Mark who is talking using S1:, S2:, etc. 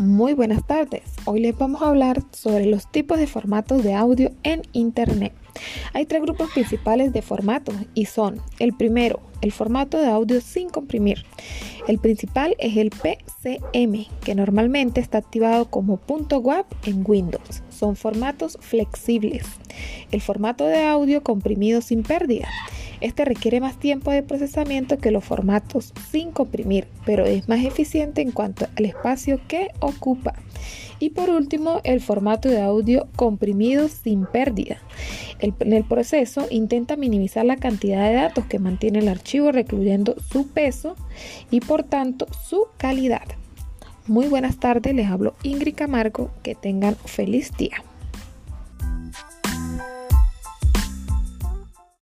S1: Muy buenas tardes. Hoy les vamos a hablar sobre los tipos de formatos de audio en Internet. Hay tres grupos principales de formatos y son el primero, el formato de audio sin comprimir. El principal es el PCM, que normalmente está activado como .wav en Windows. Son formatos flexibles. El formato de audio comprimido sin pérdida. Este requiere más tiempo de procesamiento que los formatos sin comprimir, pero es más eficiente en cuanto al espacio que ocupa. Y por último, el formato de audio comprimido sin pérdida. en el proceso intenta minimizar la cantidad de datos que mantiene el archivo recluyendo su peso y por tanto su calidad. Muy buenas tardes, les hablo Ingrid Camargo, que tengan feliz día.